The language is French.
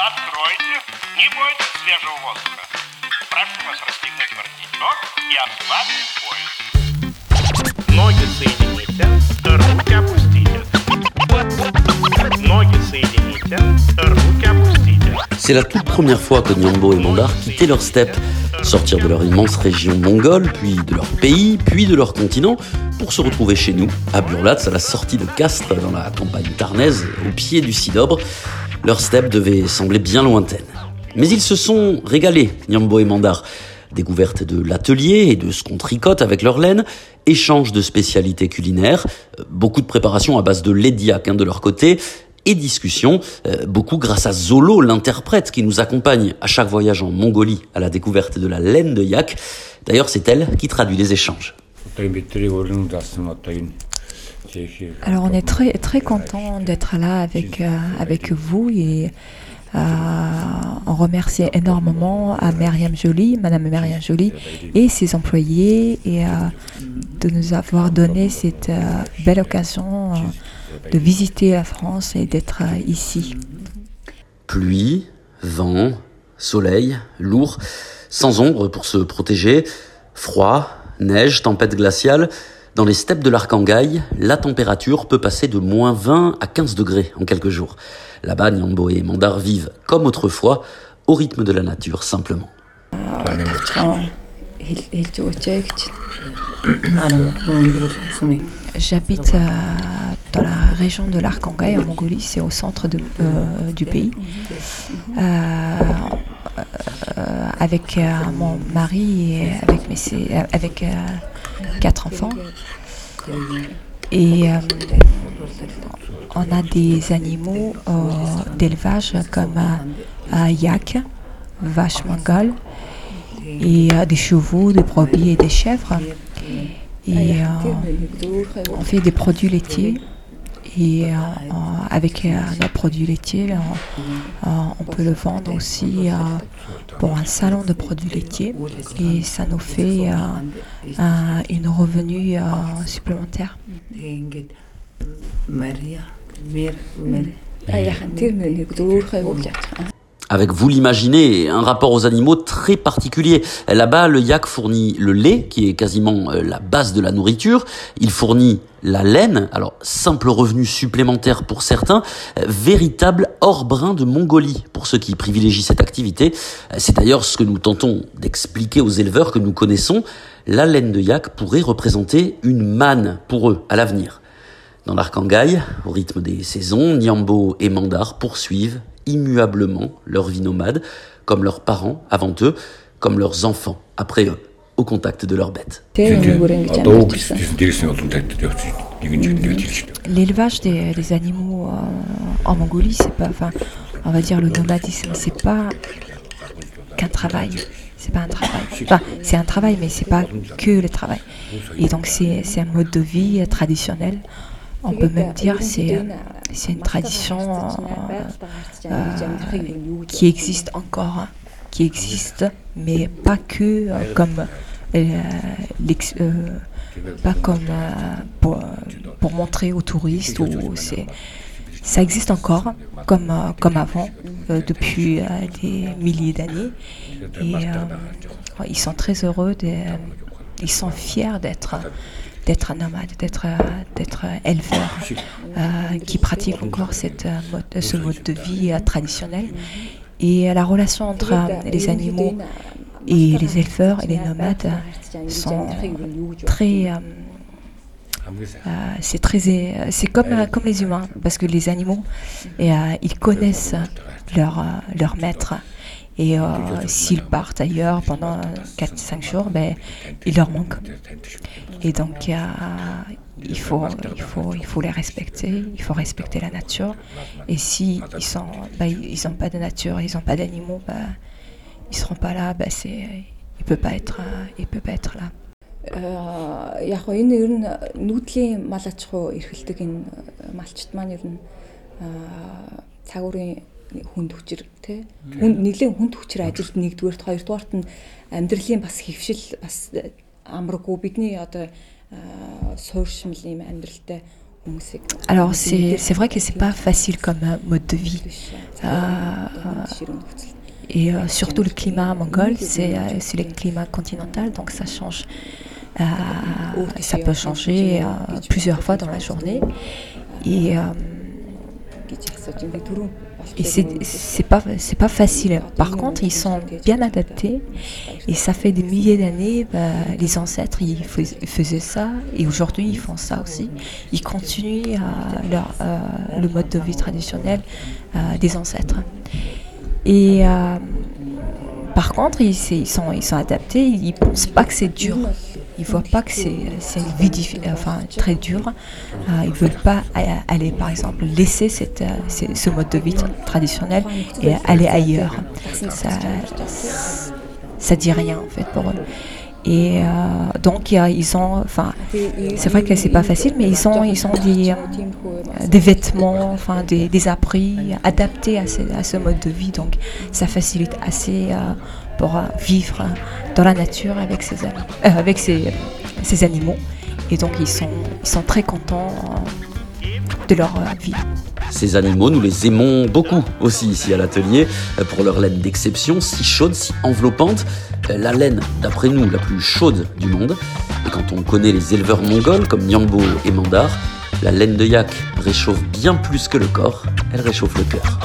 Откройте, не бойтесь свежего воздуха. Прошу вас расстегнуть воротничок и ослабить пояс. Ноги соедините, руки опустите. Ноги соедините, руки опустите. C'est la toute première fois que Nyambo et Mandar quittaient leur steppe, sortir de leur immense région mongole, puis de leur pays, puis de leur continent, pour se retrouver chez nous, à Burlatz, à la sortie de Castres, dans la campagne tarnaise, au pied du Sidobre. Leur steppe devait sembler bien lointaine. Mais ils se sont régalés, Nyambo et Mandar. Découverte de l'atelier et de ce qu'on tricote avec leur laine, échange de spécialités culinaires, euh, beaucoup de préparation à base de lait hein, de leur côté, et discussion, euh, beaucoup grâce à Zolo, l'interprète qui nous accompagne à chaque voyage en Mongolie à la découverte de la laine de yak. D'ailleurs, c'est elle qui traduit les échanges. Alors on est très très content d'être là avec euh, avec vous et euh, on remercie énormément à Myriam Joly, Madame Myriam Joly et ses employés et euh, de nous avoir donné cette euh, belle occasion euh, de visiter la France et d'être euh, ici. Pluie, vent, soleil, lourd, sans ombre pour se protéger, froid, neige, tempête glaciale. Dans les steppes de l'Arkhangaï, la température peut passer de moins 20 à 15 degrés en quelques jours. Là-bas, Nyambo et Mandar vivent comme autrefois, au rythme de la nature simplement. J'habite euh, dans la région de l'Arkhangaï en Mongolie, c'est au centre de- euh, du pays. Euh, euh, avec euh, mon mari et avec, mes, euh, avec euh, quatre enfants. Et on a des animaux d'élevage comme euh, yak, vache mongole, et des chevaux, des brebis et des chèvres. Et on fait des produits laitiers. Et euh, euh, avec euh, nos produits laitiers, on, euh, on peut le vendre aussi euh, pour un salon de produits laitiers. Et ça nous fait euh, un- une revenu euh, supplémentaire. Avec, vous l'imaginez, un rapport aux animaux très particulier. Là-bas, le yak fournit le lait, qui est quasiment euh, la base de la nourriture. Il fournit la laine, alors simple revenu supplémentaire pour certains, euh, véritable hors-brin de Mongolie pour ceux qui privilégient cette activité. Euh, C'est d'ailleurs ce que nous tentons d'expliquer aux éleveurs que nous connaissons. La laine de yak pourrait représenter une manne pour eux à l'avenir. Dans l'Arkhangaï, au rythme des saisons, Nyambo et Mandar poursuivent immuablement leur vie nomade, comme leurs parents avant eux, comme leurs enfants après eux, au contact de leurs bêtes. L'élevage des, des animaux euh, en Mongolie, c'est pas, enfin, on va dire le nomadisme, c'est pas qu'un travail. C'est pas un travail. Enfin, c'est un travail, mais c'est pas que le travail. Et donc c'est c'est un mode de vie euh, traditionnel. On peut même dire c'est euh, c'est une tradition euh, euh, qui existe encore, hein, qui existe, mais pas que comme pas comme pour, montrer aux touristes ou c'est ça existe encore comme comme avant depuis des milliers d'années. Et ils sont très heureux ils sont fiers d'être d'être nomades, d'être d'être éleveurs euh, qui pratiquent encore cette euh, mode, ce mode de vie euh, traditionnel. Et la relation entre euh, les animaux et les éleveurs et les nomades euh, sont très euh, euh, c'est très euh, c'est comme euh, comme les humains parce que les animaux et, euh, ils connaissent leur euh, leur maître et euh, s'ils partent ailleurs pendant 4-5 jours ben il leur manque et donc euh, il faut il faut il faut les respecter il faut respecter la nature et si ils sont ben, ils n'ont pas de nature ils n'ont pas d'animaux ben, ils seront pas là ben, c'est il peut pas être euh, il peut pas être là Аа, яг гоо энэ ер нь нүүдлийн мал аж ахуй эрхэлдэг энэ малчт маань ер нь аа, цагуурын хүнд хүчээр тий хүнд нэлийн хүнд хүчээр ажилд нэгдүгээрт хоёрдугаарт нь амьдралын бас хөвшил бас амраггүй бидний одоо аа, суурьшмал юм амьдралтай Alors c'est c'est vrai que c'est pas facile comme euh, mode de vie. Euh, et euh, surtout le climat mongol, c'est euh, c'est le climat continental, donc ça change. Euh, ça peut changer euh, plusieurs fois dans la journée. Et, euh, et c'est pas c'est pas facile. Par contre, ils sont bien adaptés et ça fait des milliers d'années. bah, les ancêtres ils fais- faisaient ça et aujourd'hui ils font ça aussi. Ils continuent leur, euh, le mode de vie traditionnel euh, des ancêtres. Et euh, par contre, ils, ils sont ils sont adaptés. Ils pensent pas que c'est dur. Ils voient pas que c'est enfin très dure. Euh, ils veulent pas aller par exemple laisser cette, euh, ce mode de vie tra- traditionnel et aller ailleurs. Ça, ça dit rien en fait pour eux. Et euh, donc ils ont, enfin, c'est vrai que c'est pas facile, mais ils ont, ils ont des, vêtements, enfin des, abris adaptés à ce, mode de vie. Donc ça facilite assez pour vivre dans la nature avec ami- euh, avec ces animaux. Et donc ils sont, ils sont très contents euh, de leur euh, vie. Ces animaux, nous les aimons beaucoup aussi ici à l'atelier, pour leur laine d'exception, si chaude, si enveloppante. La laine, d'après nous, la plus chaude du monde. Et quand on connaît les éleveurs mongols comme Nyangbo et Mandar, la laine de yak réchauffe bien plus que le corps, elle réchauffe le cœur.